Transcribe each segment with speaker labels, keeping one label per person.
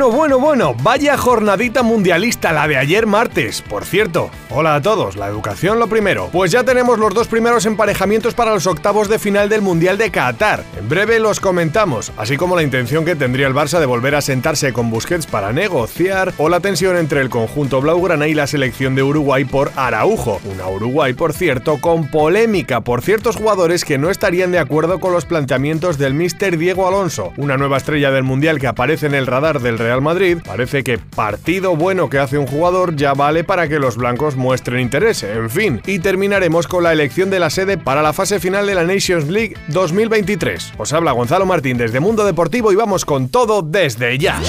Speaker 1: Bueno, bueno, bueno, vaya jornadita mundialista la de ayer martes. Por cierto, hola a todos, la educación lo primero. Pues ya tenemos los dos primeros emparejamientos para los octavos de final del Mundial de Qatar. En breve los comentamos, así como la intención que tendría el Barça de volver a sentarse con Busquets para negociar o la tensión entre el conjunto blaugrana y la selección de Uruguay por Araujo. Una Uruguay, por cierto, con polémica por ciertos jugadores que no estarían de acuerdo con los planteamientos del mister Diego Alonso, una nueva estrella del Mundial que aparece en el radar del Real Madrid, parece que partido bueno que hace un jugador ya vale para que los blancos muestren interés, en fin. Y terminaremos con la elección de la sede para la fase final de la Nations League 2023. Os habla Gonzalo Martín desde Mundo Deportivo y vamos con todo desde ya.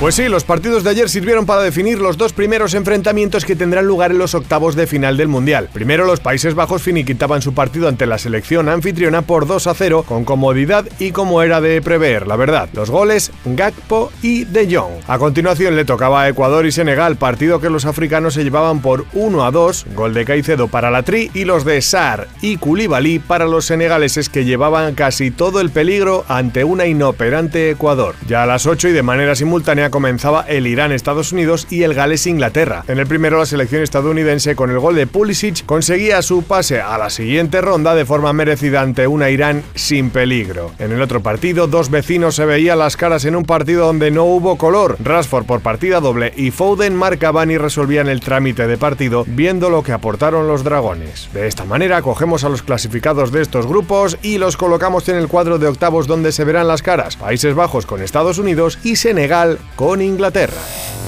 Speaker 1: Pues sí, los partidos de ayer sirvieron para definir los dos primeros enfrentamientos que tendrán lugar en los octavos de final del Mundial. Primero, los Países Bajos finiquitaban su partido ante la selección anfitriona por 2 a 0, con comodidad y como era de prever, la verdad. Los goles, Gakpo y De Jong. A continuación le tocaba a Ecuador y Senegal, partido que los africanos se llevaban por 1 a 2, gol de Caicedo para la Tri y los de Sar y Koulibaly para los senegaleses que llevaban casi todo el peligro ante una inoperante Ecuador. Ya a las 8 y de manera simultánea comenzaba el Irán-Estados Unidos y el Gales-Inglaterra. En el primero, la selección estadounidense, con el gol de Pulisic, conseguía su pase a la siguiente ronda de forma merecida ante una Irán sin peligro. En el otro partido, dos vecinos se veían las caras en un partido donde no hubo color. Rashford por partida doble y Foden marcaban y resolvían el trámite de partido, viendo lo que aportaron los dragones. De esta manera, cogemos a los clasificados de estos grupos y los colocamos en el cuadro de octavos donde se verán las caras. Países Bajos con Estados Unidos y Senegal con Inglaterra.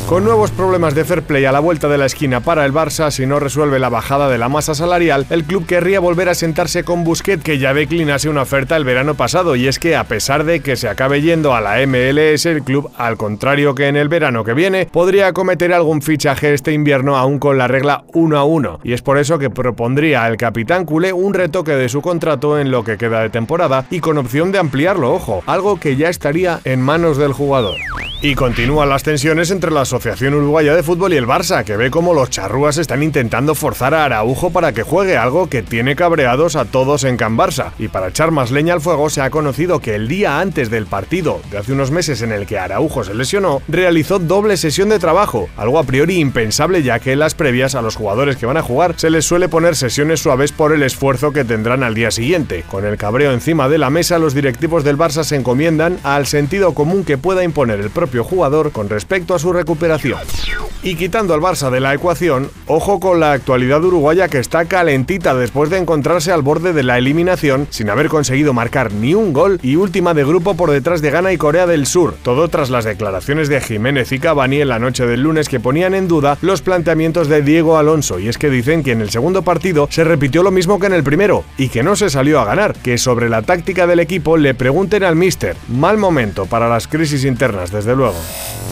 Speaker 1: Con nuevos problemas de fair play a la vuelta de la esquina para el Barça, si no resuelve la bajada de la masa salarial, el club querría volver a sentarse con Busquets, que ya declinase una oferta el verano pasado, y es que a pesar de que se acabe yendo a la MLS, el club, al contrario que en el verano que viene, podría cometer algún fichaje este invierno aún con la regla 1 a 1, y es por eso que propondría al capitán culé un retoque de su contrato en lo que queda de temporada y con opción de ampliarlo, ojo, algo que ya estaría en manos del jugador. Continúan las tensiones entre la Asociación Uruguaya de Fútbol y el Barça, que ve como los charrúas están intentando forzar a Araujo para que juegue algo que tiene cabreados a todos en Can Barça. Y para echar más leña al fuego, se ha conocido que el día antes del partido de hace unos meses en el que Araujo se lesionó, realizó doble sesión de trabajo, algo a priori impensable ya que en las previas a los jugadores que van a jugar se les suele poner sesiones suaves por el esfuerzo que tendrán al día siguiente. Con el cabreo encima de la mesa, los directivos del Barça se encomiendan al sentido común que pueda imponer el propio jugador con respecto a su recuperación. Y quitando al Barça de la ecuación, ojo con la actualidad uruguaya que está calentita después de encontrarse al borde de la eliminación sin haber conseguido marcar ni un gol y última de grupo por detrás de Ghana y Corea del Sur, todo tras las declaraciones de Jiménez y Cavani en la noche del lunes que ponían en duda los planteamientos de Diego Alonso y es que dicen que en el segundo partido se repitió lo mismo que en el primero y que no se salió a ganar, que sobre la táctica del equipo le pregunten al míster, mal momento para las crisis internas desde luego.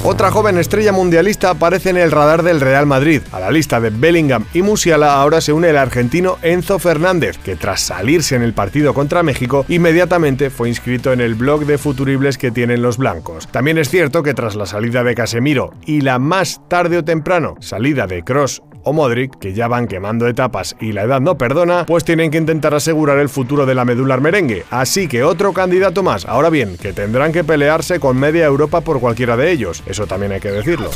Speaker 1: Otra joven estrella mundialista aparece en el radar del Real Madrid. A la lista de Bellingham y Musiala ahora se une el argentino Enzo Fernández, que tras salirse en el partido contra México, inmediatamente fue inscrito en el blog de futuribles que tienen los blancos. También es cierto que tras la salida de Casemiro y la más tarde o temprano salida de Cross Modric, que ya van quemando etapas y la edad no perdona, pues tienen que intentar asegurar el futuro de la medular merengue. Así que otro candidato más. Ahora bien, que tendrán que pelearse con media Europa por cualquiera de ellos. Eso también hay que decirlo.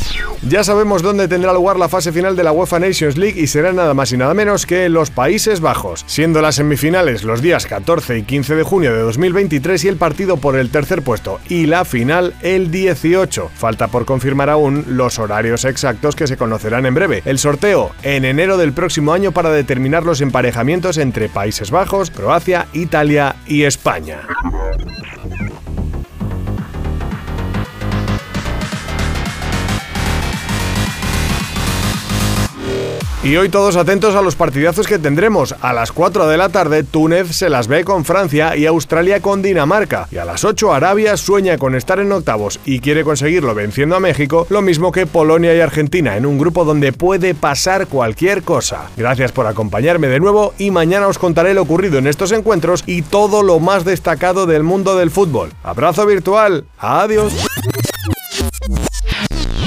Speaker 1: Ya sabemos dónde tendrá lugar la fase final de la UEFA Nations League y será nada más y nada menos que los Países Bajos, siendo las semifinales los días 14 y 15 de junio de 2023 y el partido por el tercer puesto y la final el 18. Falta por confirmar aún los horarios exactos que se conocerán en breve. El sorteo en enero del próximo año para determinar los emparejamientos entre Países Bajos, Croacia, Italia y España. Y hoy todos atentos a los partidazos que tendremos. A las 4 de la tarde, Túnez se las ve con Francia y Australia con Dinamarca. Y a las 8, Arabia sueña con estar en octavos y quiere conseguirlo venciendo a México, lo mismo que Polonia y Argentina, en un grupo donde puede pasar cualquier cosa. Gracias por acompañarme de nuevo y mañana os contaré lo ocurrido en estos encuentros y todo lo más destacado del mundo del fútbol. Abrazo virtual. Adiós.